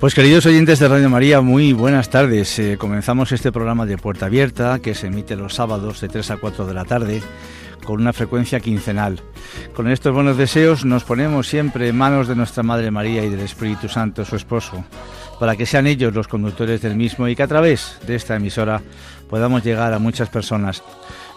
Pues queridos oyentes de Radio María, muy buenas tardes. Eh, comenzamos este programa de Puerta Abierta que se emite los sábados de 3 a 4 de la tarde con una frecuencia quincenal. Con estos buenos deseos nos ponemos siempre en manos de nuestra Madre María y del Espíritu Santo, su esposo, para que sean ellos los conductores del mismo y que a través de esta emisora podamos llegar a muchas personas.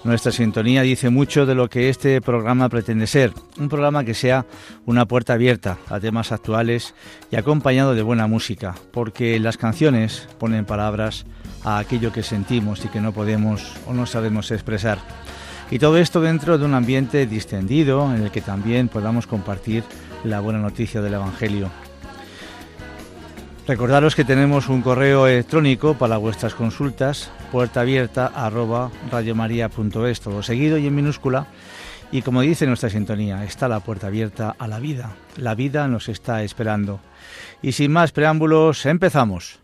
Nuestra sintonía dice mucho de lo que este programa pretende ser, un programa que sea una puerta abierta a temas actuales y acompañado de buena música, porque las canciones ponen palabras a aquello que sentimos y que no podemos o no sabemos expresar. Y todo esto dentro de un ambiente distendido en el que también podamos compartir la buena noticia del Evangelio. Recordaros que tenemos un correo electrónico para vuestras consultas, puerta abierta arroba radiomaria.es, todo seguido y en minúscula. Y como dice nuestra sintonía, está la puerta abierta a la vida. La vida nos está esperando. Y sin más preámbulos, empezamos.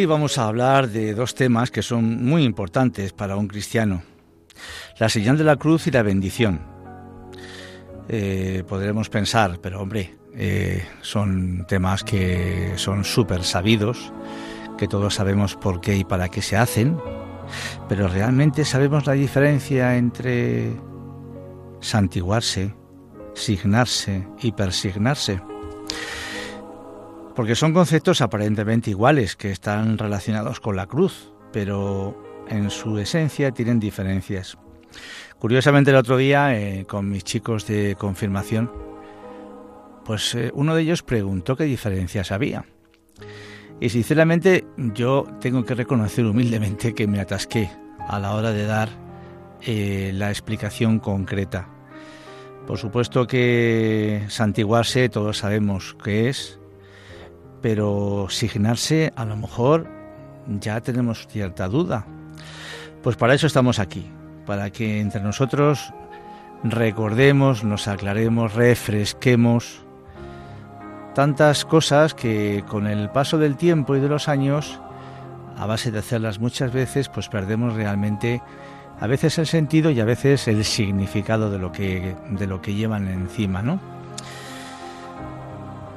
Hoy vamos a hablar de dos temas que son muy importantes para un cristiano. La señal de la cruz y la bendición. Eh, podremos pensar, pero hombre, eh, son temas que son súper sabidos, que todos sabemos por qué y para qué se hacen, pero realmente sabemos la diferencia entre santiguarse, signarse y persignarse porque son conceptos aparentemente iguales que están relacionados con la cruz, pero en su esencia tienen diferencias. Curiosamente el otro día eh, con mis chicos de confirmación, pues eh, uno de ellos preguntó qué diferencias había. Y sinceramente yo tengo que reconocer humildemente que me atasqué a la hora de dar eh, la explicación concreta. Por supuesto que santiguarse todos sabemos qué es, pero signarse a lo mejor ya tenemos cierta duda. Pues para eso estamos aquí, para que entre nosotros recordemos, nos aclaremos, refresquemos tantas cosas que con el paso del tiempo y de los años a base de hacerlas muchas veces, pues perdemos realmente a veces el sentido y a veces el significado de lo que, de lo que llevan encima, ¿no?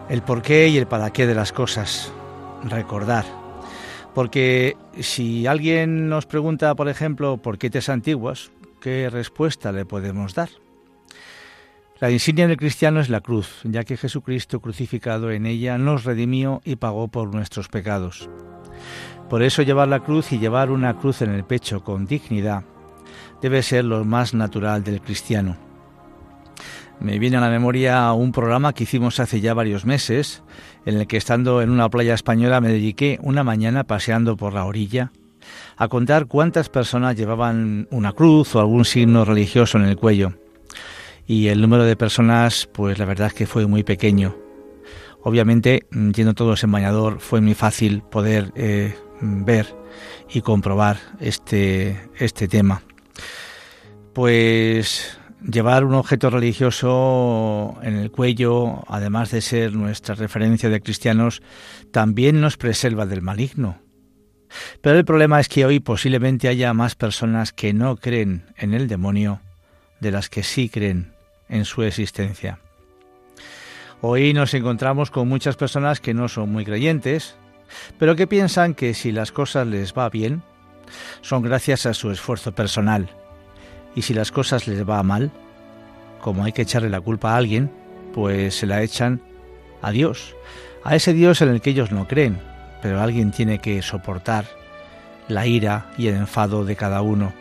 El porqué y el para qué de las cosas, recordar. Porque si alguien nos pregunta, por ejemplo, ¿por qué te antiguas? ¿Qué respuesta le podemos dar? La insignia del cristiano es la cruz, ya que Jesucristo crucificado en ella nos redimió y pagó por nuestros pecados. Por eso llevar la cruz y llevar una cruz en el pecho con dignidad debe ser lo más natural del cristiano. Me viene a la memoria un programa que hicimos hace ya varios meses, en el que estando en una playa española me dediqué una mañana paseando por la orilla a contar cuántas personas llevaban una cruz o algún signo religioso en el cuello. Y el número de personas, pues la verdad es que fue muy pequeño. Obviamente, yendo todos en bañador, fue muy fácil poder eh, ver y comprobar este, este tema pues llevar un objeto religioso en el cuello, además de ser nuestra referencia de cristianos, también nos preserva del maligno. Pero el problema es que hoy posiblemente haya más personas que no creen en el demonio de las que sí creen en su existencia. Hoy nos encontramos con muchas personas que no son muy creyentes, pero que piensan que si las cosas les va bien, son gracias a su esfuerzo personal y si las cosas les va mal, como hay que echarle la culpa a alguien, pues se la echan a Dios, a ese Dios en el que ellos no creen, pero alguien tiene que soportar la ira y el enfado de cada uno.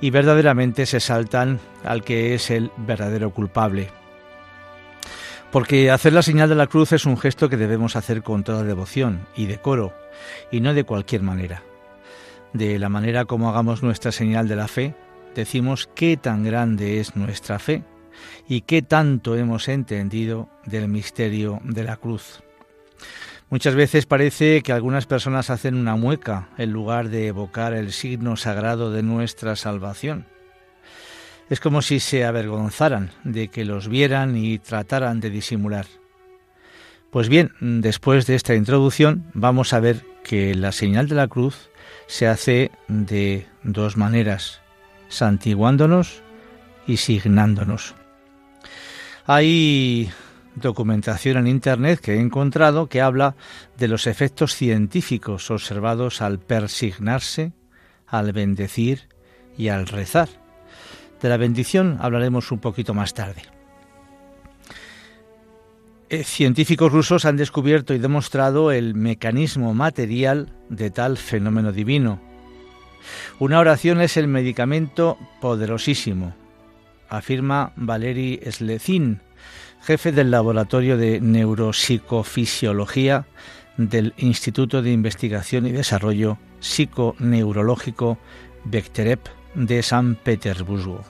Y verdaderamente se saltan al que es el verdadero culpable. Porque hacer la señal de la cruz es un gesto que debemos hacer con toda devoción y decoro, y no de cualquier manera. De la manera como hagamos nuestra señal de la fe, decimos qué tan grande es nuestra fe y qué tanto hemos entendido del misterio de la cruz. Muchas veces parece que algunas personas hacen una mueca en lugar de evocar el signo sagrado de nuestra salvación. Es como si se avergonzaran de que los vieran y trataran de disimular. Pues bien, después de esta introducción vamos a ver que la señal de la cruz se hace de dos maneras santiguándonos y signándonos. Hay documentación en Internet que he encontrado que habla de los efectos científicos observados al persignarse, al bendecir y al rezar. De la bendición hablaremos un poquito más tarde. Eh, científicos rusos han descubierto y demostrado el mecanismo material de tal fenómeno divino, una oración es el medicamento poderosísimo, afirma Valery Slezin, jefe del Laboratorio de Neuropsicofisiología del Instituto de Investigación y Desarrollo Psiconeurológico Bekterep de San Petersburgo.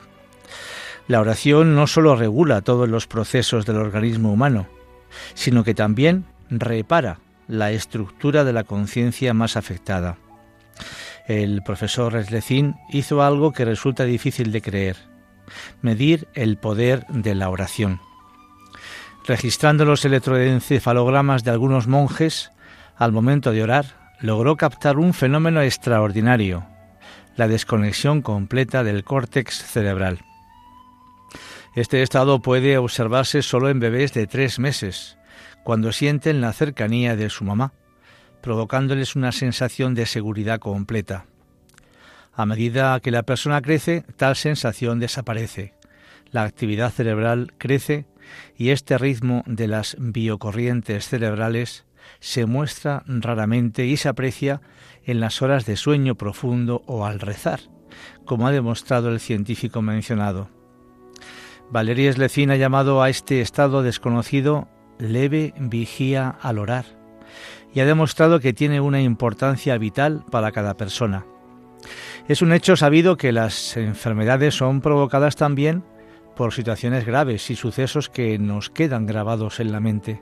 La oración no solo regula todos los procesos del organismo humano, sino que también repara la estructura de la conciencia más afectada el profesor Reslecín hizo algo que resulta difícil de creer, medir el poder de la oración. Registrando los electroencefalogramas de algunos monjes, al momento de orar, logró captar un fenómeno extraordinario, la desconexión completa del córtex cerebral. Este estado puede observarse solo en bebés de tres meses, cuando sienten la cercanía de su mamá provocándoles una sensación de seguridad completa. A medida que la persona crece, tal sensación desaparece. La actividad cerebral crece y este ritmo de las biocorrientes cerebrales se muestra raramente y se aprecia en las horas de sueño profundo o al rezar, como ha demostrado el científico mencionado. Valery Slezin ha llamado a este estado desconocido leve vigía al orar y ha demostrado que tiene una importancia vital para cada persona. Es un hecho sabido que las enfermedades son provocadas también por situaciones graves y sucesos que nos quedan grabados en la mente.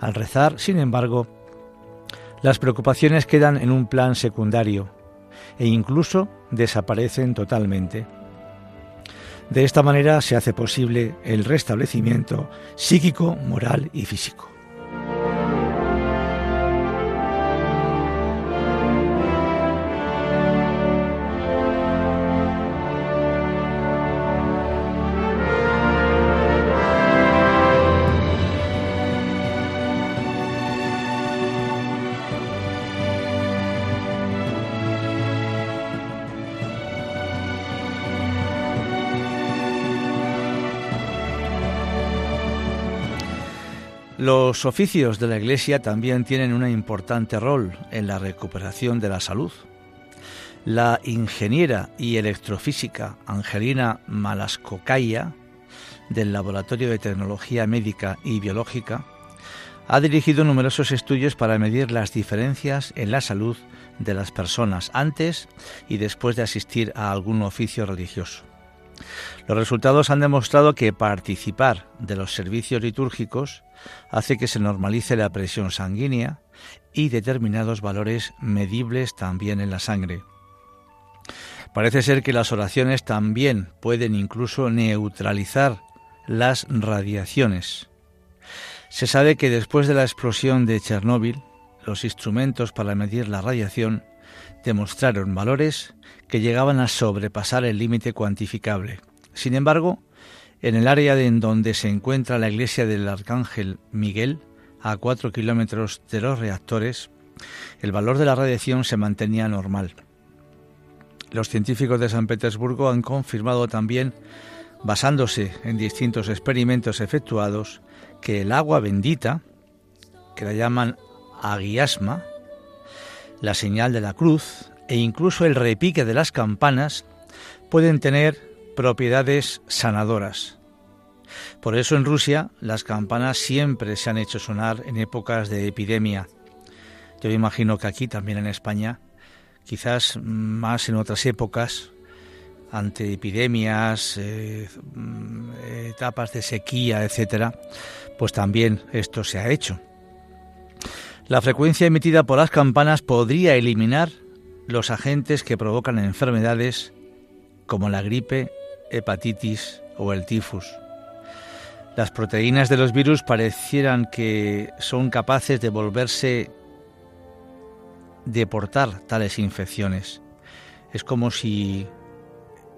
Al rezar, sin embargo, las preocupaciones quedan en un plan secundario e incluso desaparecen totalmente. De esta manera se hace posible el restablecimiento psíquico, moral y físico. Los oficios de la Iglesia también tienen un importante rol en la recuperación de la salud. La ingeniera y electrofísica Angelina Malascocaya, del Laboratorio de Tecnología Médica y Biológica, ha dirigido numerosos estudios para medir las diferencias en la salud de las personas antes y después de asistir a algún oficio religioso. Los resultados han demostrado que participar de los servicios litúrgicos hace que se normalice la presión sanguínea y determinados valores medibles también en la sangre. Parece ser que las oraciones también pueden incluso neutralizar las radiaciones. Se sabe que después de la explosión de Chernóbil, los instrumentos para medir la radiación demostraron valores que llegaban a sobrepasar el límite cuantificable. Sin embargo, en el área en donde se encuentra la iglesia del Arcángel Miguel, a cuatro kilómetros de los reactores, el valor de la radiación se mantenía normal. Los científicos de San Petersburgo han confirmado también, basándose en distintos experimentos efectuados, que el agua bendita, que la llaman aguiasma, la señal de la cruz e incluso el repique de las campanas pueden tener propiedades sanadoras. Por eso en Rusia las campanas siempre se han hecho sonar en épocas de epidemia. Yo imagino que aquí también en España, quizás más en otras épocas, ante epidemias, eh, mm, etapas de sequía, etcétera, pues también esto se ha hecho. La frecuencia emitida por las campanas podría eliminar los agentes que provocan enfermedades como la gripe, hepatitis o el tifus. Las proteínas de los virus parecieran que son capaces de volverse deportar tales infecciones. Es como si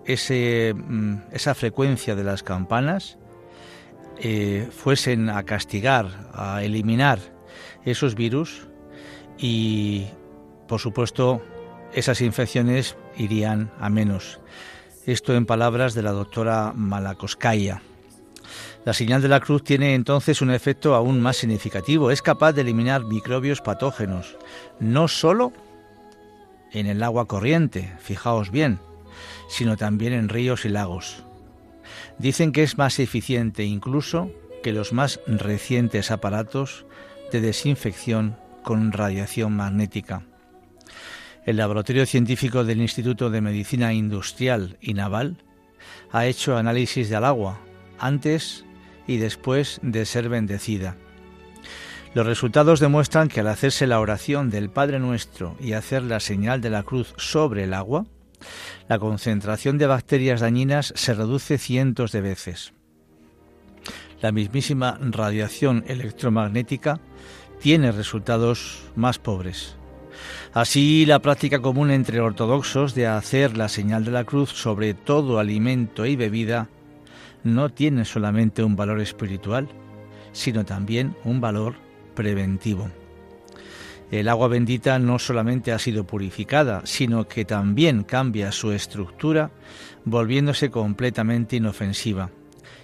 ese, mm, esa frecuencia de las campanas eh, fuesen a castigar, a eliminar esos virus y, por supuesto, esas infecciones irían a menos. Esto en palabras de la doctora Malakoskaya. La señal de la cruz tiene entonces un efecto aún más significativo. Es capaz de eliminar microbios patógenos, no solo en el agua corriente, fijaos bien, sino también en ríos y lagos. Dicen que es más eficiente incluso que los más recientes aparatos de desinfección con radiación magnética. El laboratorio científico del Instituto de Medicina Industrial y Naval ha hecho análisis del agua antes y después de ser bendecida. Los resultados demuestran que al hacerse la oración del Padre Nuestro y hacer la señal de la cruz sobre el agua, la concentración de bacterias dañinas se reduce cientos de veces. La mismísima radiación electromagnética tiene resultados más pobres. Así, la práctica común entre ortodoxos de hacer la señal de la cruz sobre todo alimento y bebida no tiene solamente un valor espiritual, sino también un valor preventivo. El agua bendita no solamente ha sido purificada, sino que también cambia su estructura, volviéndose completamente inofensiva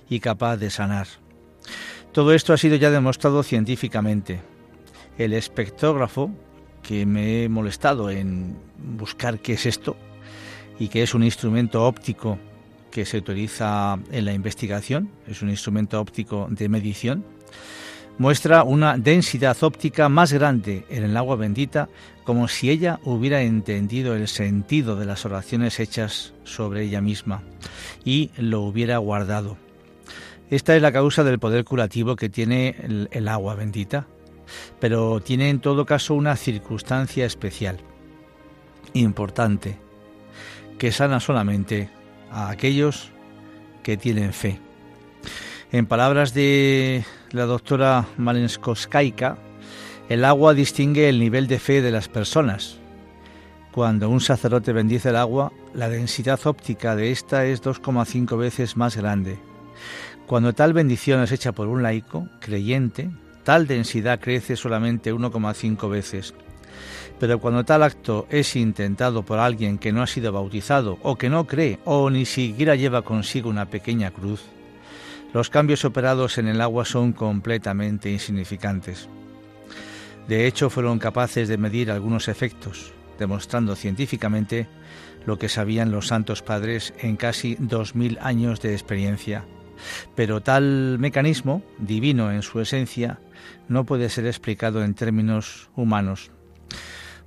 y capaz de sanar. Todo esto ha sido ya demostrado científicamente. El espectrógrafo, que me he molestado en buscar qué es esto, y que es un instrumento óptico que se utiliza en la investigación, es un instrumento óptico de medición, muestra una densidad óptica más grande en el agua bendita, como si ella hubiera entendido el sentido de las oraciones hechas sobre ella misma y lo hubiera guardado. Esta es la causa del poder curativo que tiene el, agua bendita, pero tiene en todo caso una circunstancia especial, importante, que sana solamente a aquellos que tienen fe. En palabras de la doctora Malenskoskaika, el agua distingue el nivel de fe de las personas. Cuando un sacerdote bendice el agua, la densidad óptica de esta es 2,5 veces más grande. Cuando tal bendición es hecha por un laico, creyente, tal densidad crece solamente 1,5 veces. Pero cuando tal acto es intentado por alguien que no ha sido bautizado o que no cree o ni siquiera lleva consigo una pequeña cruz, los cambios operados en el agua son completamente insignificantes. De hecho, fueron capaces de medir algunos efectos, demostrando científicamente lo que sabían los santos padres en casi dos mil años de experiencia. Pero tal mecanismo, divino en su esencia, no puede ser explicado en términos humanos.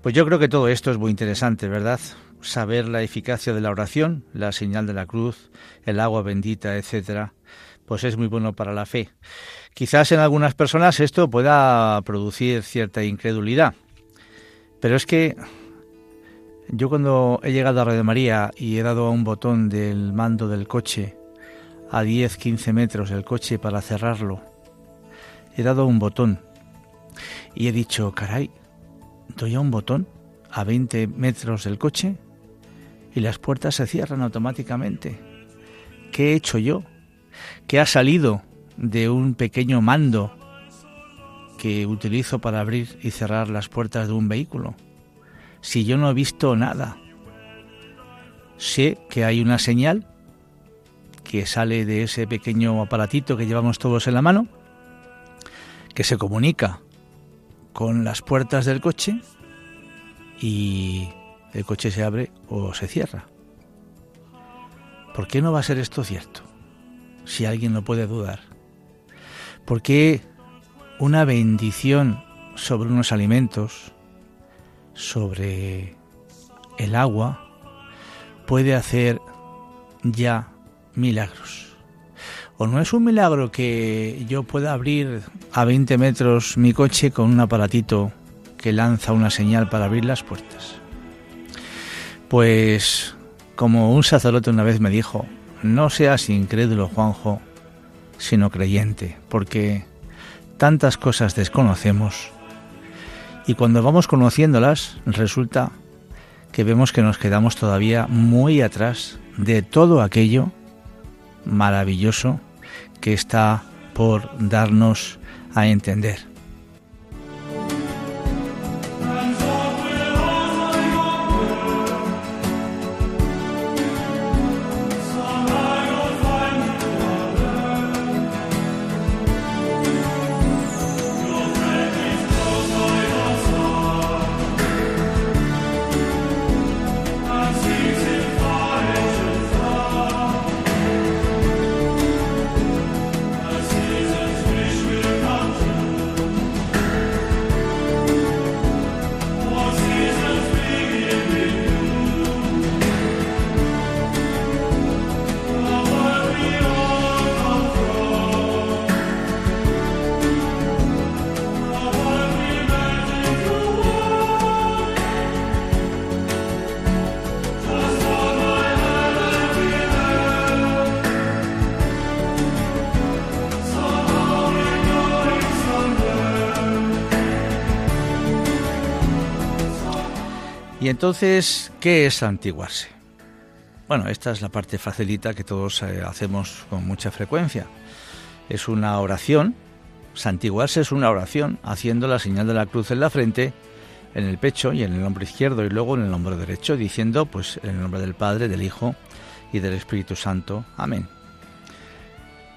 Pues yo creo que todo esto es muy interesante, ¿verdad? Saber la eficacia de la oración, la señal de la cruz, el agua bendita, etcétera, pues es muy bueno para la fe. Quizás en algunas personas esto pueda producir cierta incredulidad, pero es que yo cuando he llegado a Radio María y he dado a un botón del mando del coche a 10-15 metros del coche para cerrarlo, he dado un botón y he dicho, caray, doy a un botón a 20 metros del coche y las puertas se cierran automáticamente. ¿Qué he hecho yo? ¿Qué ha salido de un pequeño mando que utilizo para abrir y cerrar las puertas de un vehículo? si yo no he visto nada? Sé que hay una señal que sale de ese pequeño aparatito que llevamos todos en la mano, que se comunica con las puertas del coche y el coche se abre o se cierra. ¿Por qué no va a ser esto cierto? Si alguien lo puede dudar. ¿Por qué una bendición sobre unos alimentos, sobre el agua puede hacer ya milagros. O no es un milagro que yo pueda abrir a 20 metros mi coche con un aparatito que lanza una señal para abrir las puertas. Pues, como un sacerdote una vez me dijo, no seas incrédulo, Juanjo, sino creyente, porque tantas cosas desconocemos y cuando vamos conociéndolas, resulta que vemos que nos quedamos todavía muy atrás de todo aquello maravilloso que está por darnos a entender. Y entonces, ¿qué es santiguarse? Bueno, esta es la parte facilita que todos eh, hacemos con mucha frecuencia. Es una oración, santiguarse es una oración, haciendo la señal de la cruz en la frente, en el pecho y en el hombro izquierdo y luego en el hombro derecho, diciendo pues en el nombre del Padre, del Hijo y del Espíritu Santo. Amén.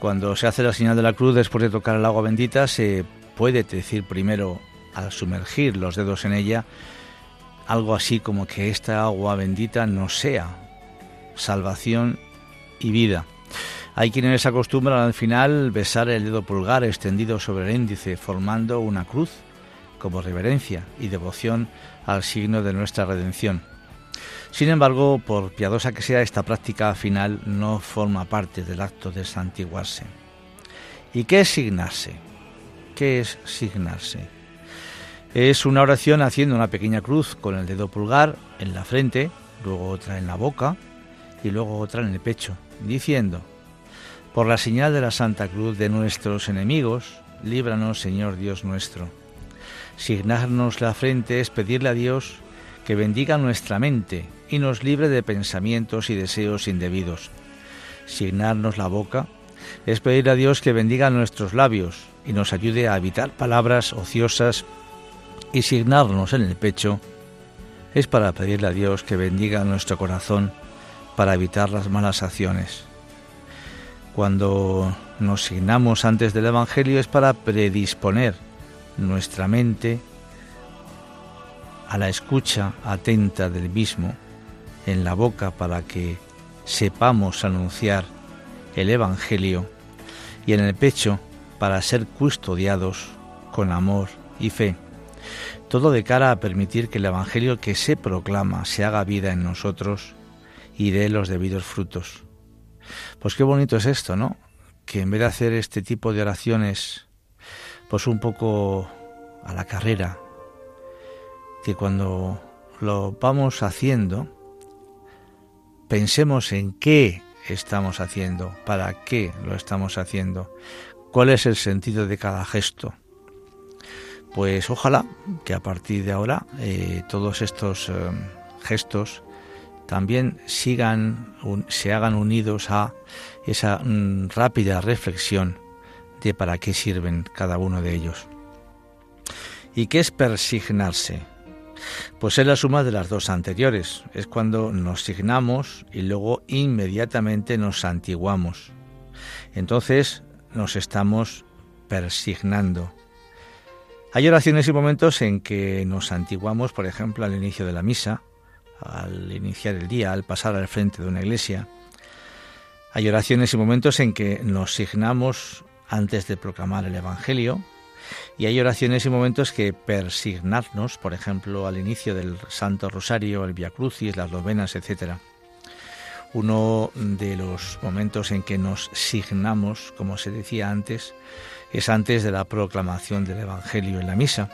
Cuando se hace la señal de la cruz después de tocar el agua bendita, se puede decir primero al sumergir los dedos en ella, algo así como que esta agua bendita no sea salvación y vida. Hay quienes acostumbran al final besar el dedo pulgar extendido sobre el índice, formando una cruz como reverencia y devoción al signo de nuestra redención. Sin embargo, por piadosa que sea esta práctica final, no forma parte del acto de santiguarse. ¿Y qué es signarse? ¿Qué es signarse? Es una oración haciendo una pequeña cruz con el dedo pulgar en la frente, luego otra en la boca y luego otra en el pecho, diciendo, por la señal de la Santa Cruz de nuestros enemigos, líbranos Señor Dios nuestro. Signarnos la frente es pedirle a Dios que bendiga nuestra mente y nos libre de pensamientos y deseos indebidos. Signarnos la boca es pedir a Dios que bendiga nuestros labios y nos ayude a evitar palabras ociosas y signarnos en el pecho es para pedirle a Dios que bendiga nuestro corazón para evitar las malas acciones. Cuando nos signamos antes del Evangelio es para predisponer nuestra mente a la escucha atenta del mismo en la boca para que sepamos anunciar el Evangelio y en el pecho para ser custodiados con amor y fe. Todo de cara a permitir que el Evangelio que se proclama se haga vida en nosotros y dé los debidos frutos. Pues qué bonito es esto, ¿no? Que en vez de hacer este tipo de oraciones, pues un poco a la carrera, que cuando lo vamos haciendo, pensemos en qué estamos haciendo, para qué lo estamos haciendo, cuál es el sentido de cada gesto. Pues ojalá que a partir de ahora eh, todos estos eh, gestos también sigan, se hagan unidos a esa mm, rápida reflexión de para qué sirven cada uno de ellos. ¿Y qué es persignarse? Pues es la suma de las dos anteriores. Es cuando nos signamos y luego inmediatamente nos santiguamos. Entonces nos estamos persignando. Hay oraciones y momentos en que nos santiguamos, por ejemplo, al inicio de la misa, al iniciar el día, al pasar al frente de una iglesia. Hay oraciones y momentos en que nos signamos antes de proclamar el Evangelio, y hay oraciones y momentos que persignarnos, por ejemplo, al inicio del Santo Rosario, el Via Crucis, las novenas, etc. Uno de los momentos en que nos signamos, como se decía antes, es antes de la proclamación del Evangelio en la misa.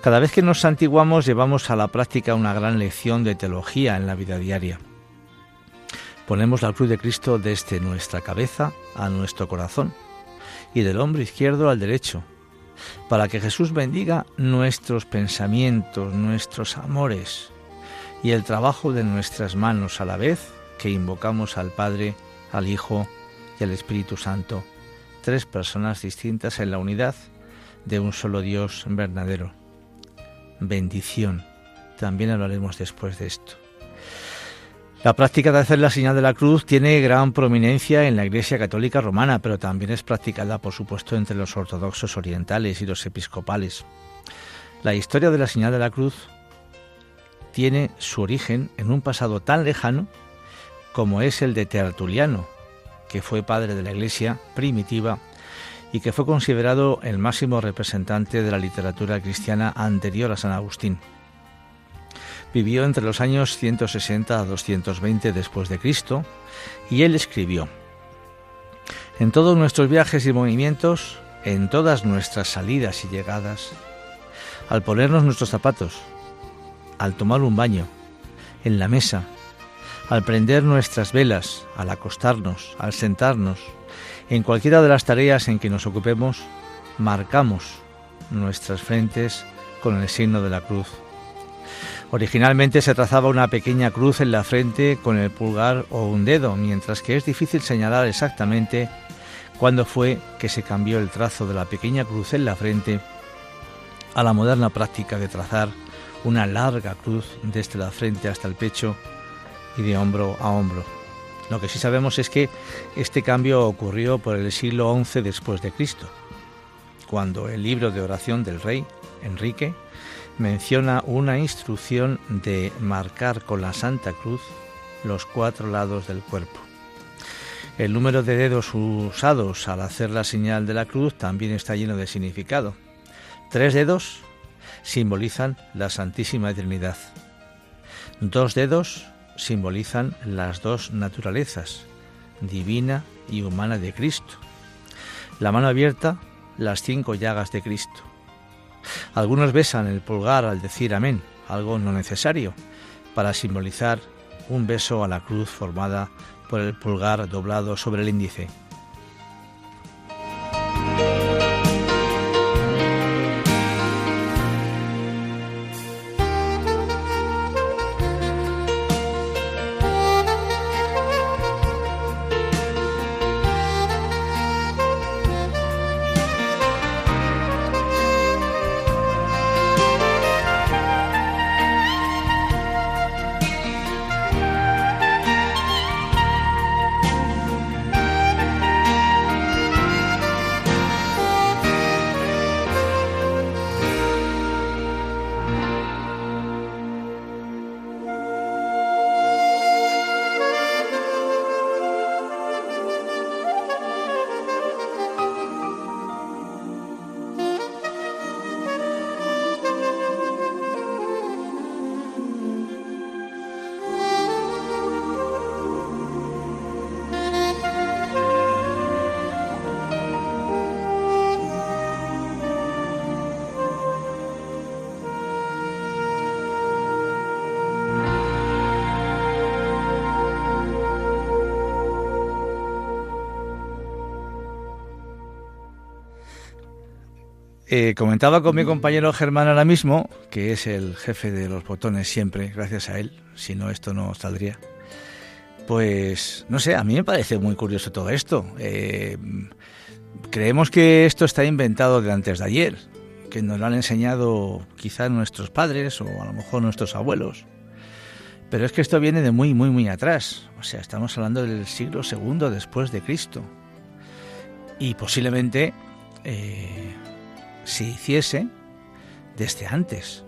Cada vez que nos santiguamos llevamos a la práctica una gran lección de teología en la vida diaria. Ponemos la cruz de Cristo desde nuestra cabeza a nuestro corazón y del hombro izquierdo al derecho, para que Jesús bendiga nuestros pensamientos, nuestros amores y el trabajo de nuestras manos a la vez que invocamos al Padre, al Hijo y al Espíritu Santo, tres personas distintas en la unidad de un solo Dios verdadero bendición. También hablaremos después de esto. La práctica de hacer la señal de la cruz tiene gran prominencia en la Iglesia Católica Romana, pero también es practicada, por supuesto, entre los ortodoxos orientales y los episcopales. La historia de la señal de la cruz tiene su origen en un pasado tan lejano como es el de Tertuliano, que fue padre de la Iglesia primitiva y que fue considerado el máximo representante de la literatura cristiana anterior a San Agustín. Vivió entre los años 160 a 220 después de Cristo y él escribió: En todos nuestros viajes y movimientos, en todas nuestras salidas y llegadas, al ponernos nuestros zapatos, al tomar un baño, en la mesa, al prender nuestras velas, al acostarnos, al sentarnos, en cualquiera de las tareas en que nos ocupemos, marcamos nuestras frentes con el signo de la cruz. Originalmente se trazaba una pequeña cruz en la frente con el pulgar o un dedo, mientras que es difícil señalar exactamente cuándo fue que se cambió el trazo de la pequeña cruz en la frente a la moderna práctica de trazar una larga cruz desde la frente hasta el pecho de hombro a hombro. Lo que sí sabemos es que este cambio ocurrió por el siglo XI después de Cristo, cuando el libro de oración del rey Enrique menciona una instrucción de marcar con la Santa Cruz los cuatro lados del cuerpo. El número de dedos usados al hacer la señal de la cruz también está lleno de significado. Tres dedos simbolizan la Santísima Trinidad. Dos dedos simbolizan las dos naturalezas, divina y humana de Cristo. La mano abierta, las cinco llagas de Cristo. Algunos besan el pulgar al decir amén, algo no necesario, para simbolizar un beso a la cruz formada por el pulgar doblado sobre el índice. Comentaba con mi compañero Germán ahora mismo, que es el jefe de los botones siempre, gracias a él, si no esto no saldría. Pues no sé, a mí me parece muy curioso todo esto. Eh, creemos que esto está inventado de antes de ayer, que nos lo han enseñado quizás nuestros padres o a lo mejor nuestros abuelos. Pero es que esto viene de muy, muy, muy atrás. O sea, estamos hablando del siglo segundo después de Cristo. Y posiblemente eh, se hiciese desde antes.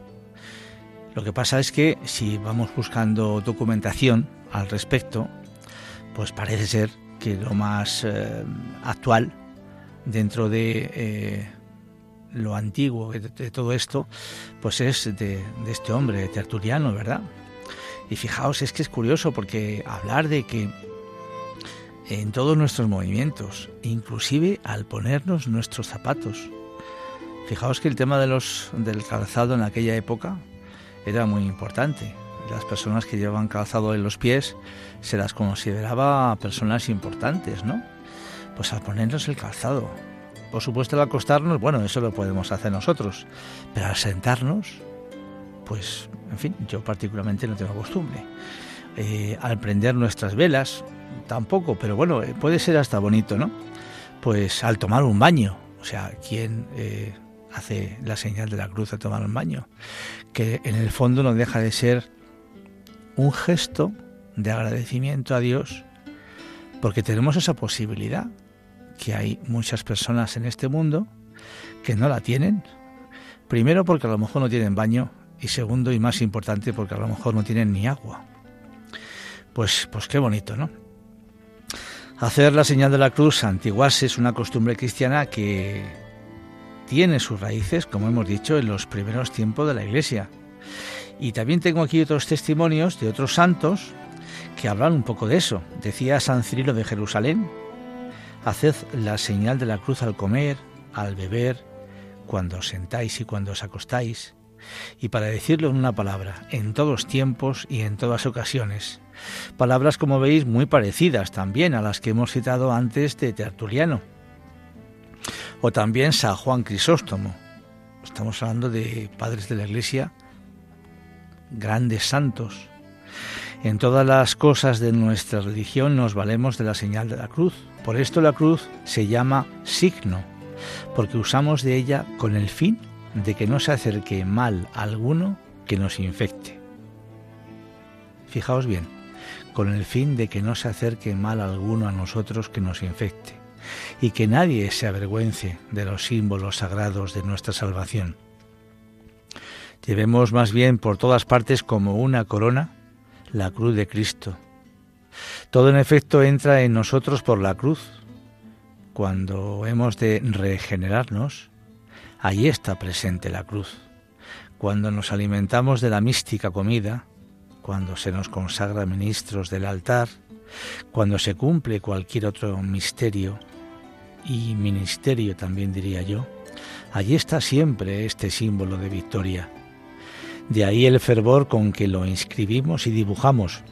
Lo que pasa es que si vamos buscando documentación al respecto, pues parece ser que lo más eh, actual dentro de eh, lo antiguo de, todo esto, pues es de, de este hombre tertuliano, ¿verdad? Y fijaos, es que es curioso porque hablar de que en todos nuestros movimientos, inclusive al ponernos nuestros zapatos, Fijaos que el tema de los, del calzado en aquella época era muy importante. Las personas que llevaban calzado en los pies se las consideraba personas importantes, ¿no? Pues al ponernos el calzado. Por supuesto, al acostarnos, bueno, eso lo podemos hacer nosotros. Pero al sentarnos, pues, en fin, yo particularmente no tengo costumbre. Eh, al prender nuestras velas, tampoco, pero bueno, eh, puede ser hasta bonito, ¿no? Pues al tomar un baño, o sea, quien eh, hace la señal de la cruz a tomar un baño, que en el fondo no deja de ser un gesto de agradecimiento a Dios, porque tenemos esa posibilidad, que hay muchas personas en este mundo que no la tienen, primero porque a lo mejor no tienen baño y segundo y más importante porque a lo mejor no tienen ni agua. Pues, pues qué bonito, ¿no? Hacer la señal de la cruz, antiguarse, es una costumbre cristiana que tiene sus raíces, como hemos dicho, en los primeros tiempos de la Iglesia. Y también tengo aquí otros testimonios de otros santos que hablan un poco de eso. Decía San Cirilo de Jerusalén, haced la señal de la cruz al comer, al beber, cuando os sentáis y cuando os acostáis. Y para decirlo en una palabra, en todos tiempos y en todas ocasiones. Palabras, como veis, muy parecidas también a las que hemos citado antes de Tertuliano o también San Juan Crisóstomo. Estamos hablando de padres de la Iglesia, grandes santos. En todas las cosas de nuestra religión nos valemos de la señal de la cruz. Por esto la cruz se llama signo, porque usamos de ella con el fin de que no se acerque mal alguno que nos infecte. Fijaos bien, con el fin de que no se acerque mal alguno a nosotros que nos infecte y que nadie se avergüence de los símbolos sagrados de nuestra salvación. Llevemos más bien por todas partes como una corona la cruz de Cristo. Todo en efecto entra en nosotros por la cruz. Cuando hemos de regenerarnos, allí está presente la cruz. Cuando nos alimentamos de la mística comida, cuando se nos consagra ministros del altar, cuando se cumple cualquier otro misterio, y ministerio también diría yo, allí está siempre este símbolo de victoria. De ahí el fervor con que lo inscribimos y dibujamos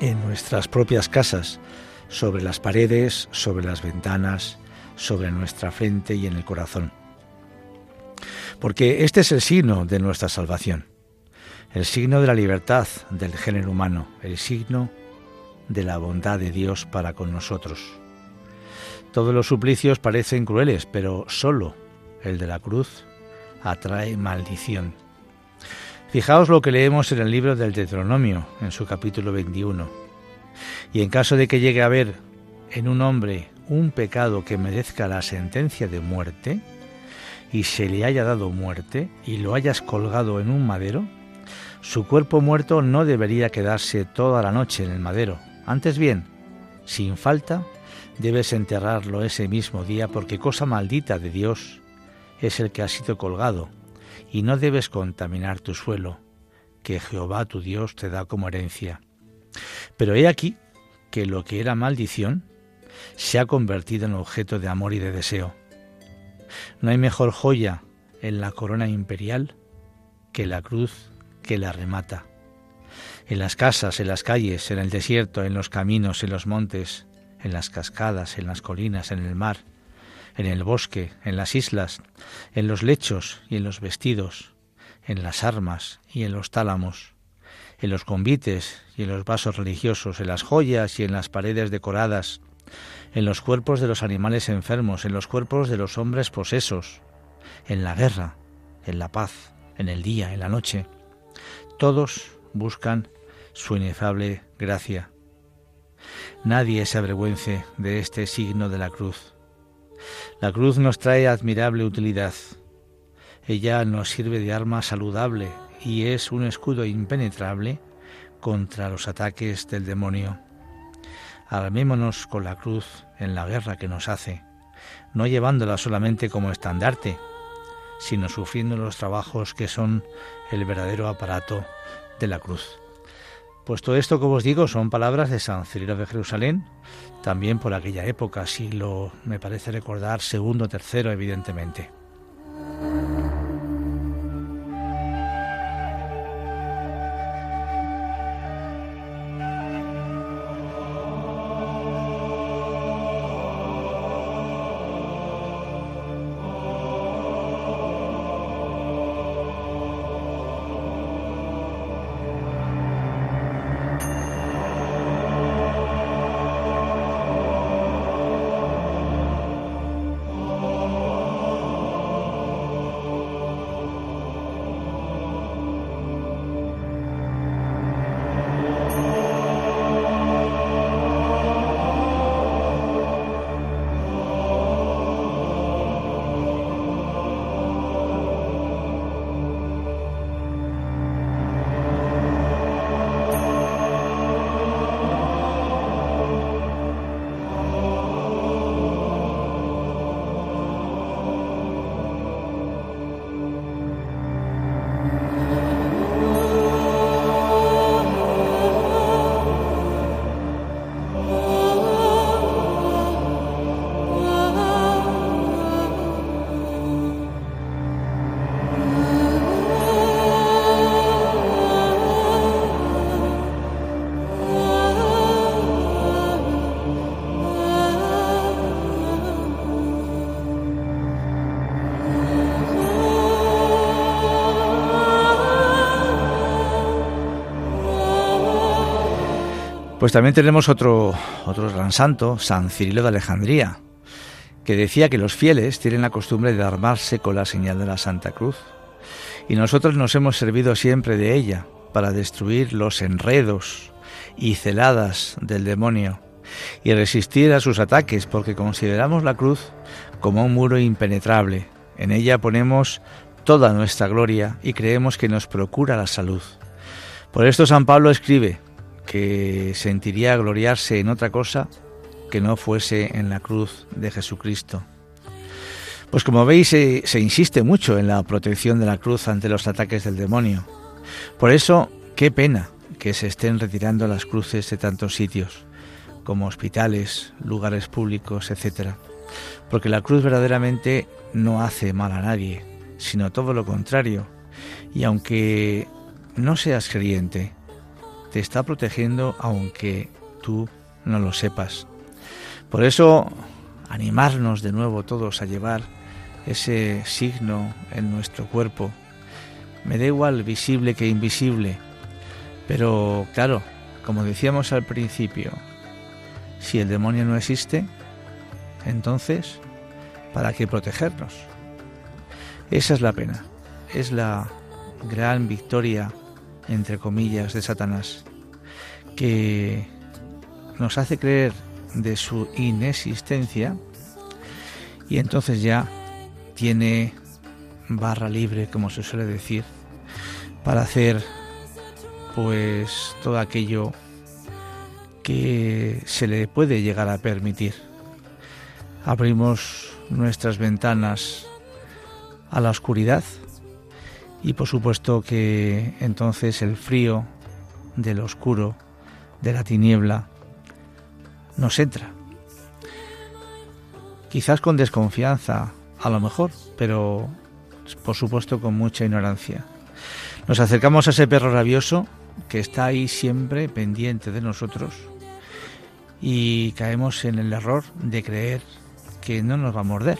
en nuestras propias casas, sobre las paredes, sobre las ventanas, sobre nuestra frente y en el corazón. Porque este es el signo de nuestra salvación, el signo de la libertad del género humano, el signo de la bondad de Dios para con nosotros. Todos los suplicios parecen crueles, pero solo el de la cruz atrae maldición. Fijaos lo que leemos en el libro del Deuteronomio, en su capítulo 21. Y en caso de que llegue a haber en un hombre un pecado que merezca la sentencia de muerte, y se le haya dado muerte, y lo hayas colgado en un madero, su cuerpo muerto no debería quedarse toda la noche en el madero. Antes bien, sin falta, debes enterrarlo ese mismo día porque cosa maldita de Dios es el que ha sido colgado, y no debes contaminar tu suelo, que Jehová tu Dios te da como herencia. Pero he aquí que lo que era maldición se ha convertido en objeto de amor y de deseo. No hay mejor joya en la corona imperial que la cruz que la remata. En las casas, en las calles, en el desierto, en los caminos, en los montes, en las cascadas, en las colinas, en el mar, en el bosque, en las islas, en los lechos y en los vestidos, en las armas y en los tálamos, en los convites y en los vasos religiosos, en las joyas y en las paredes decoradas, en los cuerpos de los animales enfermos, en los cuerpos de los hombres posesos, en la guerra, en la paz, en el día, en la noche. Todos buscan su inefable gracia. Nadie se avergüence de este signo de la cruz. La cruz nos trae admirable utilidad. Ella nos sirve de arma saludable y es un escudo impenetrable contra los ataques del demonio. Armémonos con la cruz en la guerra que nos hace, no llevándola solamente como estandarte, sino sufriendo los trabajos que son el verdadero aparato de la cruz. Pues todo esto, como os digo, son palabras de San Cirilo de Jerusalén, también por aquella época, siglo, me parece recordar, segundo, tercero, evidentemente. Pues también tenemos otro, otro gran santo, San Cirilo de Alejandría, que decía que los fieles tienen la costumbre de armarse con la señal de la Santa Cruz. Y nosotros nos hemos servido siempre de ella para destruir los enredos y celadas del demonio y resistir a sus ataques porque consideramos la cruz como un muro impenetrable. En ella ponemos toda nuestra gloria y creemos que nos procura la salud. Por esto San Pablo escribe, que sentiría gloriarse en otra cosa que no fuese en la cruz de Jesucristo. Pues como veis, se, se, insiste mucho en la protección de la cruz ante los ataques del demonio. Por eso, qué pena que se estén retirando las cruces de tantos sitios, como hospitales, lugares públicos, etc. Porque la cruz verdaderamente no hace mal a nadie, sino todo lo contrario. Y aunque no seas creyente, está protegiendo aunque tú no lo sepas. Por eso, animarnos de nuevo todos a llevar ese signo en nuestro cuerpo. Me da igual visible que invisible, pero claro, como decíamos al principio, si el demonio no existe, entonces, ¿para qué protegernos? Esa es la pena, es la gran victoria entre comillas, de Satanás, que nos hace creer de su inexistencia y entonces ya tiene barra libre, como se suele decir, para hacer pues todo aquello que se le puede llegar a permitir. Abrimos nuestras ventanas a la oscuridad y por supuesto que entonces el frío del oscuro, de la tiniebla, nos entra. Quizás con desconfianza, a lo mejor, pero por supuesto con mucha ignorancia. Nos acercamos a ese perro rabioso que está ahí siempre pendiente de nosotros y caemos en el error de creer que no nos va a morder.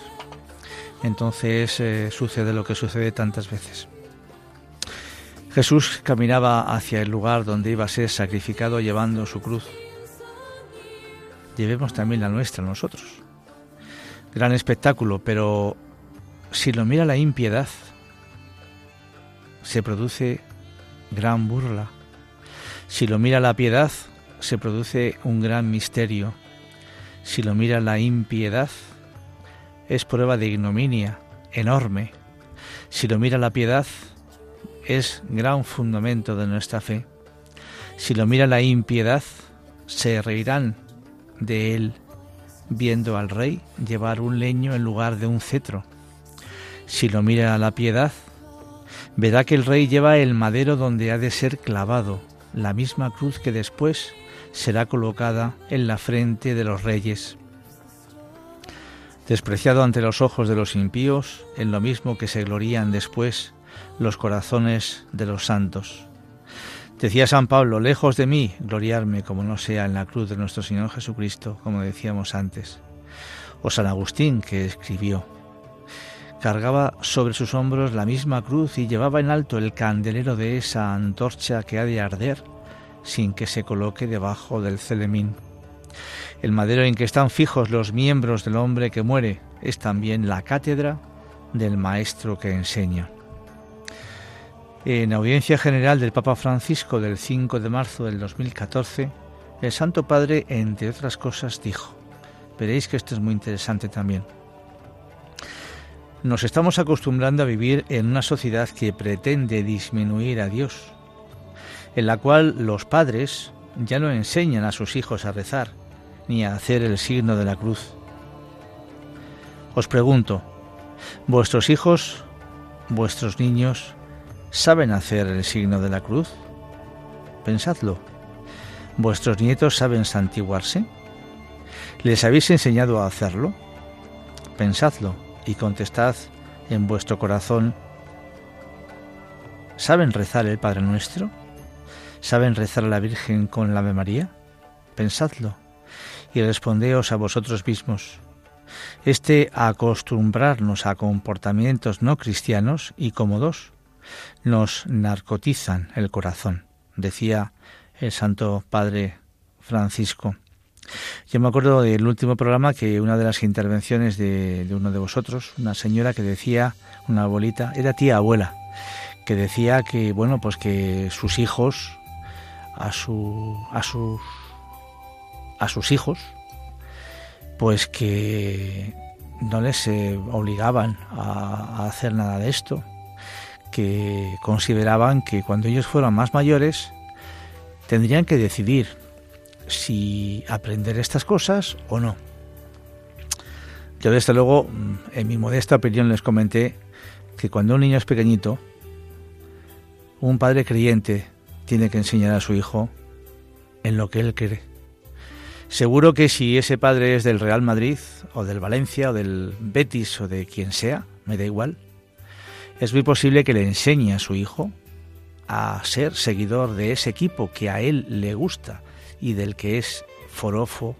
Entonces eh, sucede lo que sucede tantas veces. Jesús caminaba hacia el lugar donde iba a ser sacrificado llevando su cruz. Llevemos también la nuestra nosotros. Gran espectáculo, pero si lo mira la impiedad, se produce gran burla. Si lo mira la piedad, se produce un gran misterio. Si lo mira la impiedad, es prueba de ignominia enorme. Si lo mira la piedad, es gran fundamento de nuestra fe. Si lo mira la impiedad, se reirán de él viendo al rey llevar un leño en lugar de un cetro. Si lo mira la piedad, verá que el rey lleva el madero donde ha de ser clavado, la misma cruz que después será colocada en la frente de los reyes. Despreciado ante los ojos de los impíos, en lo mismo que se glorían después los corazones de los santos. Decía San Pablo, lejos de mí gloriarme como no sea en la cruz de nuestro Señor Jesucristo, como decíamos antes. O San Agustín, que escribió, cargaba sobre sus hombros la misma cruz y llevaba en alto el candelero de esa antorcha que ha de arder sin que se coloque debajo del celemín. El madero en que están fijos los miembros del hombre que muere es también la cátedra del maestro que enseña. En audiencia general del Papa Francisco del 5 de marzo del 2014, el Santo Padre, entre otras cosas, dijo, veréis que esto es muy interesante también, nos estamos acostumbrando a vivir en una sociedad que pretende disminuir a Dios, en la cual los padres ya no enseñan a sus hijos a rezar ni a hacer el signo de la cruz. Os pregunto, ¿vuestros hijos, vuestros niños, saben hacer el signo de la cruz? Pensadlo. ¿Vuestros nietos saben santiguarse? ¿Les habéis enseñado a hacerlo? Pensadlo y contestad en vuestro corazón, ¿saben rezar el Padre Nuestro? ¿Saben rezar a la Virgen con la Ave María? Pensadlo y respondeos a vosotros mismos. Este acostumbrarnos a comportamientos no cristianos y cómodos nos narcotizan el corazón, decía el Santo Padre Francisco. Yo me acuerdo del último programa que una de las intervenciones de, uno de vosotros, una señora que decía, una abuelita, era tía abuela, que decía que bueno, pues que sus hijos a su a sus a sus hijos, pues que no les eh, obligaban a hacer nada de esto, que consideraban que cuando ellos fueran más mayores tendrían que decidir si aprender estas cosas o no. Yo desde luego, en mi modesta opinión les comenté que cuando un niño es pequeñito, un padre creyente tiene que enseñar a su hijo en lo que él cree. Seguro que si ese padre es del Real Madrid o del Valencia o del Betis o de quien sea, me da igual, es muy posible que le enseñe a su hijo a ser seguidor de ese equipo que a él le gusta y del que es forofo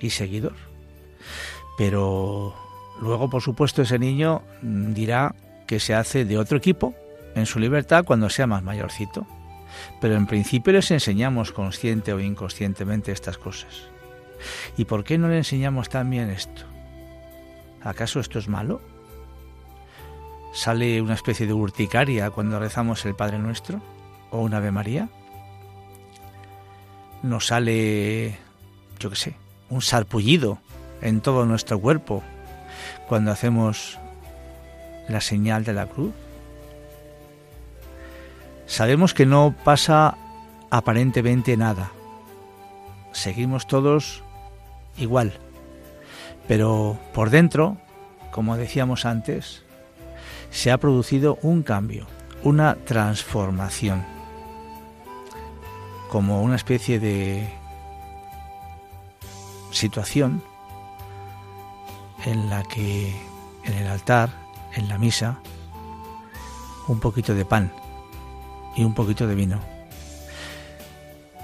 y seguidor. Pero luego, por supuesto, ese niño dirá que se hace de otro equipo en su libertad cuando sea más mayorcito. Pero en principio les enseñamos consciente o inconscientemente estas cosas. ¿Y por qué no le enseñamos también esto? ¿Acaso esto es malo? ¿Sale una especie de urticaria cuando rezamos el Padre Nuestro? ¿O una Ave María? ¿Nos sale, yo qué sé, un sarpullido en todo nuestro cuerpo cuando hacemos la señal de la cruz? Sabemos que no pasa aparentemente nada. Seguimos todos igual. Pero por dentro, como decíamos antes, se ha producido un cambio, una transformación, como una especie de situación en la que en el altar, en la misa, un poquito de pan y un poquito de vino,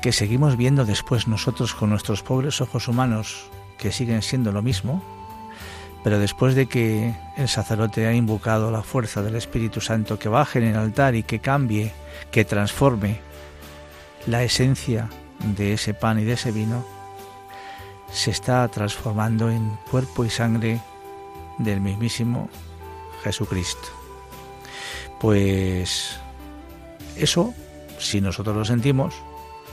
que seguimos viendo después nosotros con nuestros pobres ojos humanos, que siguen siendo lo mismo, Pero después de que el sacerdote ha invocado la fuerza del Espíritu Santo que baje en el altar y que cambie, que transforme la esencia de ese pan y de ese vino, se está transformando en cuerpo y sangre del mismísimo Jesucristo. Pues eso, si nosotros lo sentimos,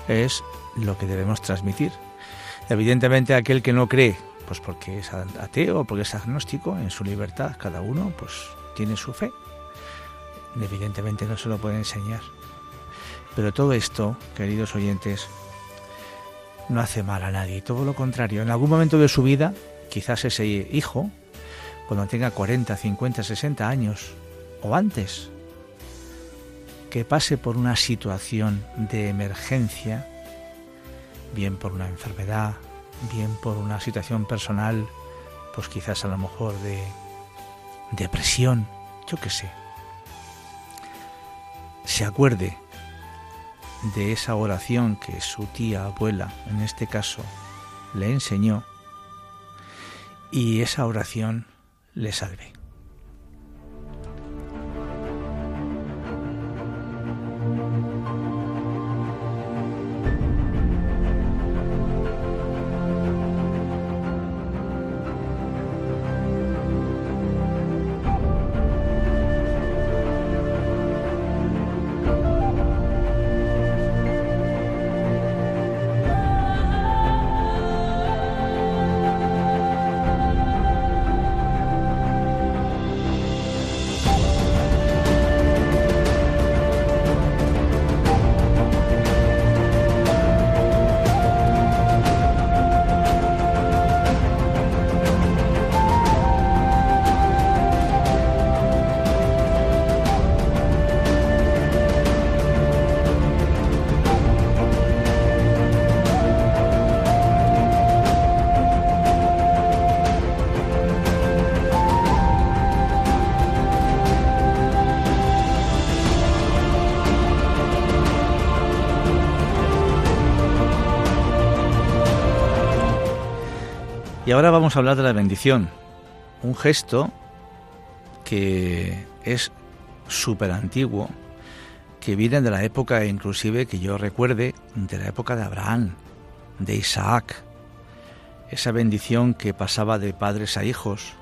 es lo que debemos transmitir. Evidentemente aquel que no cree, pues porque es ateo, porque es agnóstico, en su libertad, cada uno pues tiene su fe. Evidentemente no se lo puede enseñar. Pero todo esto, queridos oyentes, no hace mal a nadie, todo lo contrario. En algún momento de su vida, quizás ese hijo, cuando tenga 40, 50, 60 años o antes, que pase por una situación de emergencia, bien por una enfermedad, bien por una situación personal, pues quizás a lo mejor de depresión, yo qué sé, se acuerde de esa oración que su tía abuela, en este caso, le enseñó, y esa oración le salve. Y ahora vamos a hablar de la bendición, un gesto que es súper antiguo, que viene de la época inclusive que yo recuerde, de la época de Abraham, de Isaac, esa bendición que pasaba de padres a hijos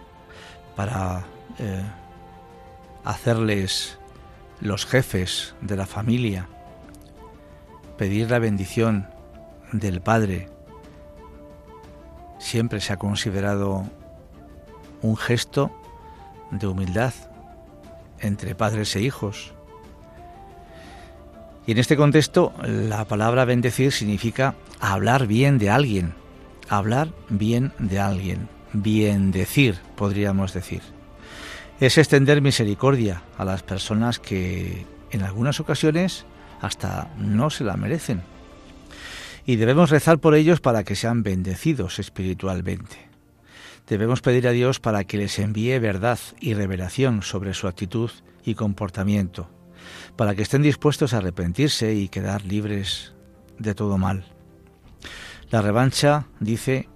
para eh, hacerles los jefes de la familia, pedir la bendición del padre siempre se ha considerado un gesto de humildad entre padres e hijos. Y en este contexto, la palabra bendecir significa hablar bien de alguien, hablar bien de alguien, bien decir, podríamos decir. Es extender misericordia a las personas que en algunas ocasiones hasta no se la merecen y debemos rezar por ellos para que sean bendecidos espiritualmente. Debemos pedir a Dios para que les envíe verdad y revelación sobre su actitud y comportamiento, para que estén dispuestos a arrepentirse y quedar libres de todo mal. La revancha dice,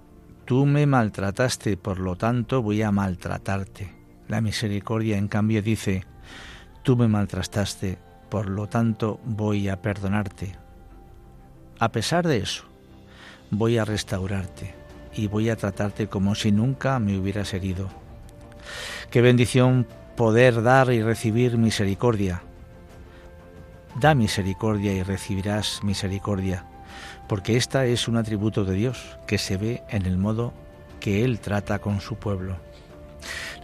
tú me maltrataste, por lo tanto voy a maltratarte. La misericordia, en cambio, dice, tú me maltrataste, por lo tanto voy a perdonarte. A pesar de eso, voy a restaurarte y voy a tratarte como si nunca me hubieras herido. Qué bendición poder dar y recibir misericordia. Da misericordia y recibirás misericordia, porque esta es un atributo de Dios que se ve en el modo que Él trata con su pueblo.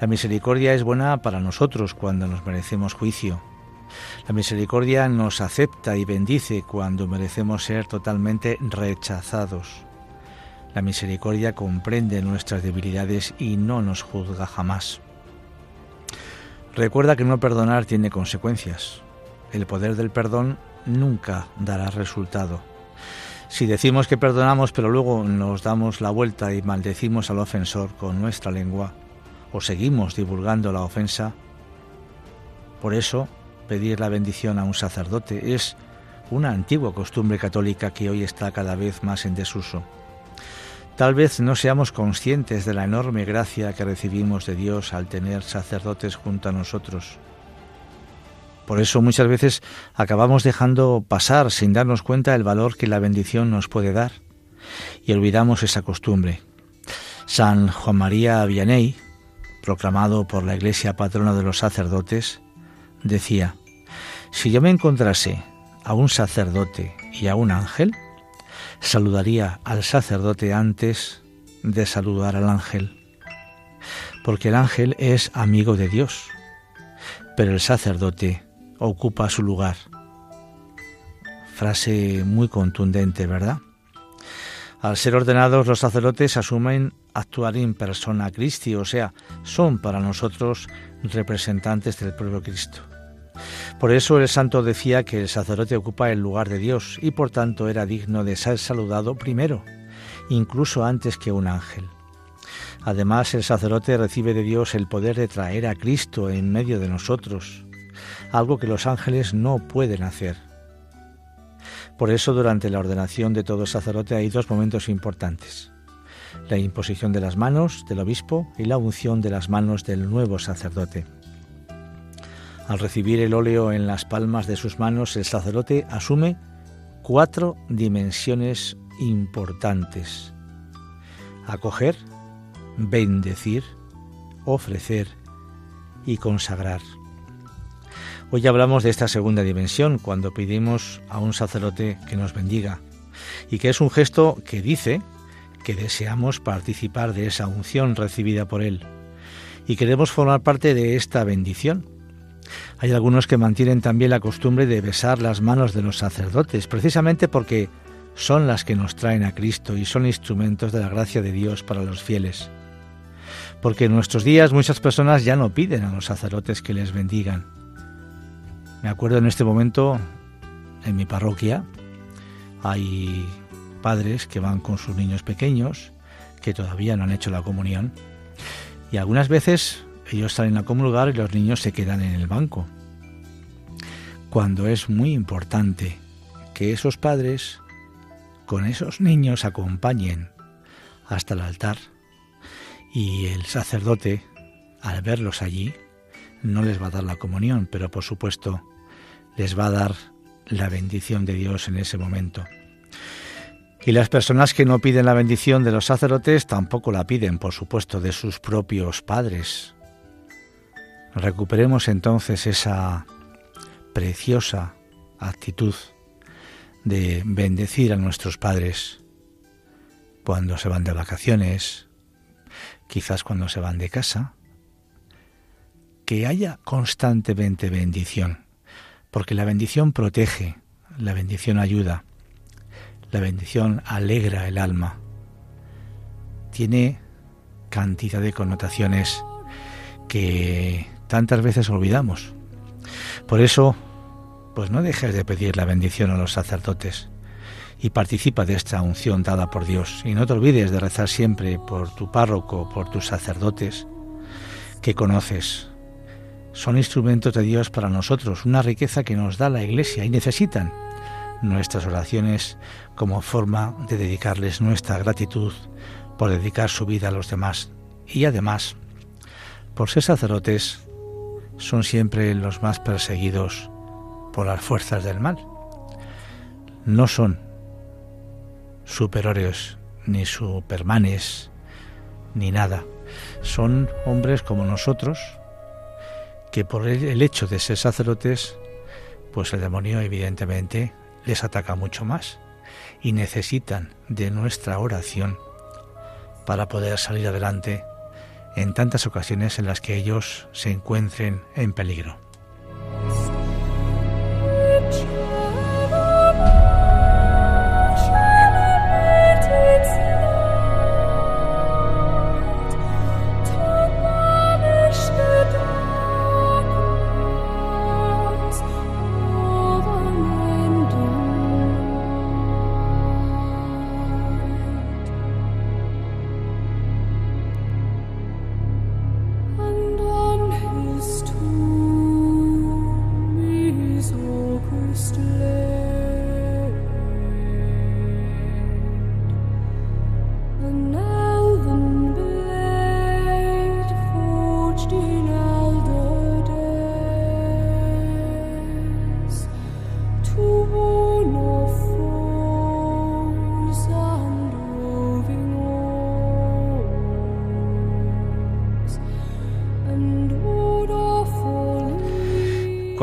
La misericordia es buena para nosotros cuando nos merecemos juicio, la misericordia nos acepta y bendice cuando merecemos ser totalmente rechazados. La misericordia comprende nuestras debilidades y no nos juzga jamás. Recuerda que no perdonar tiene consecuencias. El poder del perdón nunca dará resultado. Si decimos que perdonamos pero luego nos damos la vuelta y maldecimos al ofensor con nuestra lengua, o seguimos divulgando la ofensa, por eso pedir la bendición a un sacerdote. Es una antigua costumbre católica que hoy está cada vez más en desuso. Tal vez no seamos conscientes de la enorme gracia que recibimos de Dios al tener sacerdotes junto a nosotros. Por eso muchas veces acabamos dejando pasar sin darnos cuenta el valor que la bendición nos puede dar y olvidamos esa costumbre. San Juan María Vianney, proclamado por la Iglesia patrona de los sacerdotes, decía, si yo me encontrase a un sacerdote y a un ángel, saludaría al sacerdote antes de saludar al ángel, porque el ángel es amigo de Dios, pero el sacerdote ocupa su lugar. Frase muy contundente, ¿verdad? Al ser ordenados, los sacerdotes asumen actuar en persona Christi, o sea, son para nosotros representantes del pueblo Cristo. Por eso el santo decía que el sacerdote ocupa el lugar de Dios y por tanto era digno de ser saludado primero, incluso antes que un ángel. Además, el sacerdote recibe de Dios el poder de traer a Cristo en medio de nosotros, algo que los ángeles no pueden hacer. Por eso, durante la ordenación de todo sacerdote hay dos momentos importantes. La imposición de las manos del obispo y la unción de las manos del nuevo sacerdote. Al recibir el óleo en las palmas de sus manos, el sacerdote asume cuatro dimensiones importantes. Acoger, bendecir, ofrecer y consagrar. Hoy hablamos de esta segunda dimensión cuando pedimos a un sacerdote que nos bendiga y que es un gesto que dice que deseamos participar de esa unción recibida por él y queremos formar parte de esta bendición hay algunos que mantienen también la costumbre de besar las manos de los sacerdotes, precisamente porque son las que nos traen a Cristo y son instrumentos de la gracia de Dios para los fieles. Porque en nuestros días muchas personas ya no piden a los sacerdotes que les bendigan. Me acuerdo en este momento, en mi parroquia, hay padres que van con sus niños pequeños, que todavía no han hecho la comunión, y algunas veces ellos salen a comulgar y los niños se quedan en el banco. Cuando es muy importante que esos padres con esos niños acompañen hasta el altar y el sacerdote, al verlos allí, no les va a dar la comunión, pero por supuesto les va a dar la bendición de Dios en ese momento. Y las personas que no piden la bendición de los sacerdotes tampoco la piden, por supuesto, de sus propios padres, Recuperemos entonces esa preciosa actitud de bendecir a nuestros padres cuando se van de vacaciones, quizás cuando se van de casa, que haya constantemente bendición, porque la bendición protege, la bendición ayuda, la bendición alegra el alma, tiene cantidad de connotaciones que tantas veces olvidamos. Por eso, pues no dejes de pedir la bendición a los sacerdotes y participa de esta unción dada por Dios. Y no te olvides de rezar siempre por tu párroco, por tus sacerdotes que conoces. Son instrumentos de Dios para nosotros, una riqueza que nos da la Iglesia y necesitan nuestras oraciones como forma de dedicarles nuestra gratitud por dedicar su vida a los demás. Y además, por ser sacerdotes, son siempre los más perseguidos por las fuerzas del mal. No son superiores ni supermanes ni nada. Son hombres como nosotros que por el hecho de ser sacerdotes, pues el demonio evidentemente les ataca mucho más y necesitan de nuestra oración para poder salir adelante en tantas ocasiones en las que ellos se encuentren en peligro.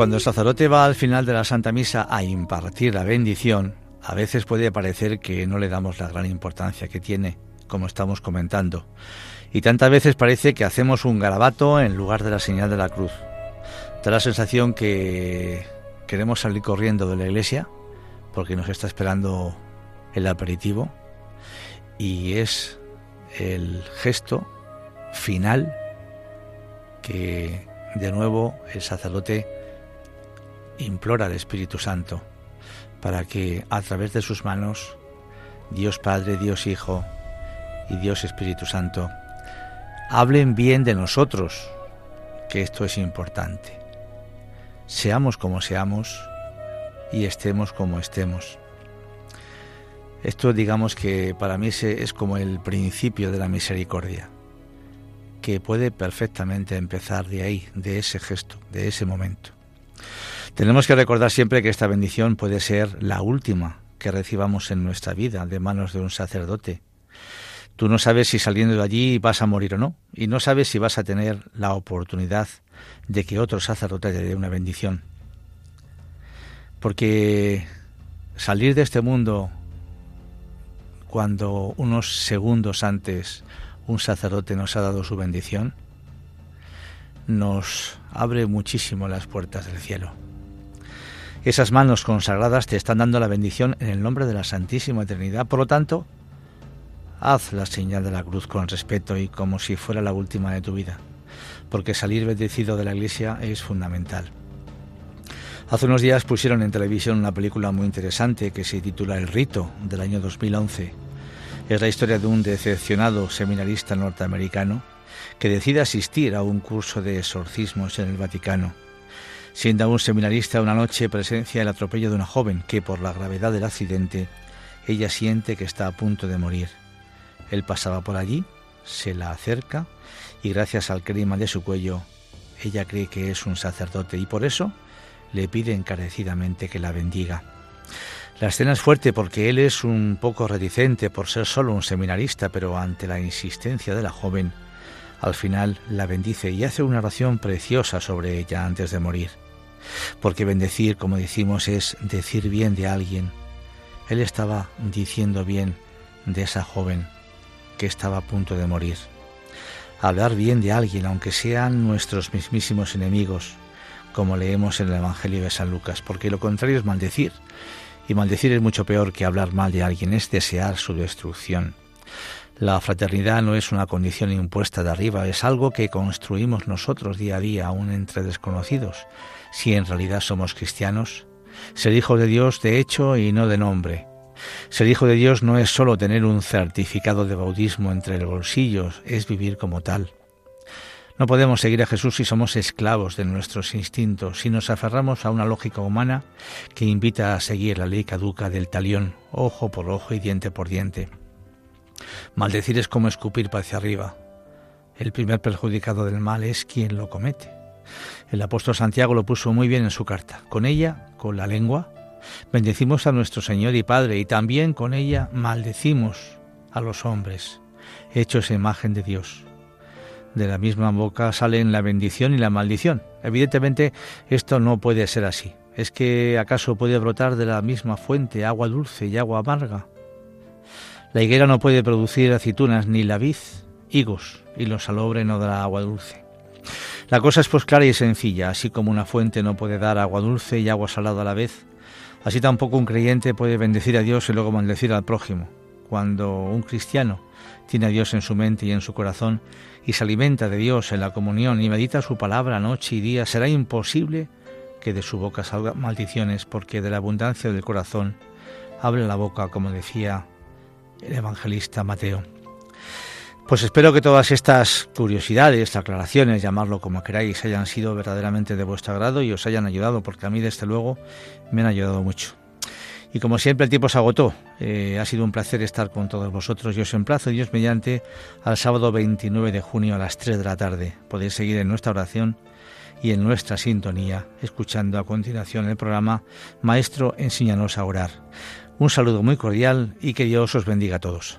Cuando el sacerdote va al final de la Santa Misa a impartir la bendición, a veces puede parecer que no le damos la gran importancia que tiene, como estamos comentando. Y tantas veces parece que hacemos un garabato en lugar de la señal de la cruz. Da la sensación que queremos salir corriendo de la iglesia porque nos está esperando el aperitivo y es el gesto final que de nuevo el sacerdote implora al Espíritu Santo para que a través de sus manos Dios Padre, Dios Hijo y Dios Espíritu Santo hablen bien de nosotros, que esto es importante. Seamos como seamos y estemos como estemos. Esto digamos que para mí es como el principio de la misericordia, que puede perfectamente empezar de ahí, de ese gesto, de ese momento. Tenemos que recordar siempre que esta bendición puede ser la última que recibamos en nuestra vida de manos de un sacerdote. Tú no sabes si saliendo de allí vas a morir o no, y no sabes si vas a tener la oportunidad de que otro sacerdote te dé una bendición. Porque salir de este mundo cuando unos segundos antes un sacerdote nos ha dado su bendición, nos abre muchísimo las puertas del cielo. Esas manos consagradas te están dando la bendición en el nombre de la Santísima Trinidad. Por lo tanto, haz la señal de la cruz con respeto y como si fuera la última de tu vida, porque salir bendecido de la iglesia es fundamental. Hace unos días pusieron en televisión una película muy interesante que se titula El Rito, del año 2011. Es la historia de un decepcionado seminarista norteamericano que decide asistir a un curso de exorcismos en el Vaticano Siendo aún seminarista, una noche presencia el atropello de una joven que, por la gravedad del accidente, ella siente que está a punto de morir. Él pasaba por allí, se la acerca y gracias al clima de su cuello, ella cree que es un sacerdote y por eso le pide encarecidamente que la bendiga. La escena es fuerte porque él es un poco reticente por ser solo un seminarista, pero ante la insistencia de la joven, al final la bendice y hace una oración preciosa sobre ella antes de morir porque bendecir, como decimos, es decir bien de alguien. Él estaba diciendo bien de esa joven que estaba a punto de morir. Hablar bien de alguien, aunque sean nuestros mismísimos enemigos, como leemos en el Evangelio de San Lucas, porque lo contrario es maldecir. Y maldecir es mucho peor que hablar mal de alguien, es desear su destrucción. La fraternidad no es una condición impuesta de arriba, es algo que construimos nosotros día a día, aún entre desconocidos, si en realidad somos cristianos. Ser hijo de Dios de hecho y no de nombre. Ser hijo de Dios no es solo tener un certificado de bautismo entre los bolsillos, es vivir como tal. No podemos seguir a Jesús si somos esclavos de nuestros instintos, si nos aferramos a una lógica humana que invita a seguir la ley caduca del talión, ojo por ojo y diente por diente. Maldecir es como escupir hacia arriba. El primer perjudicado del mal es quien lo comete. El apóstol Santiago lo puso muy bien en su carta. Con ella, con la lengua, bendecimos a nuestro Señor y Padre y también con ella maldecimos a los hombres, hechos en imagen de Dios. De la misma boca salen la bendición y la maldición. Evidentemente esto no puede ser así. ¿Es que acaso puede brotar de la misma fuente agua dulce y agua amarga? La higuera no puede producir aceitunas ni la vid, higos, y lo salobre no dará agua dulce. La cosa es pues clara y sencilla, así como una fuente no puede dar agua dulce y agua salada a la vez, así tampoco un creyente puede bendecir a Dios y luego maldecir al prójimo. Cuando un cristiano tiene a Dios en su mente y en su corazón y se alimenta de Dios en la comunión y medita su palabra noche y día, será imposible que de su boca salgan maldiciones, porque de la abundancia del corazón abre la boca, como decía el evangelista Mateo. Pues espero que todas estas curiosidades, aclaraciones, llamarlo como queráis, hayan sido verdaderamente de vuestro agrado y os hayan ayudado, porque a mí desde luego me han ayudado mucho. Y como siempre el tiempo se agotó. Eh, ha sido un placer estar con todos vosotros. Yo os emplazo, Dios mediante, al sábado 29 de junio a las 3 de la tarde. Podéis seguir en nuestra oración y en nuestra sintonía, escuchando a continuación el programa Maestro, enséñanos a orar. Un saludo muy cordial y que Dios os bendiga a todos.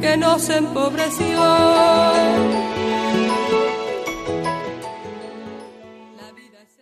que nos empobreció.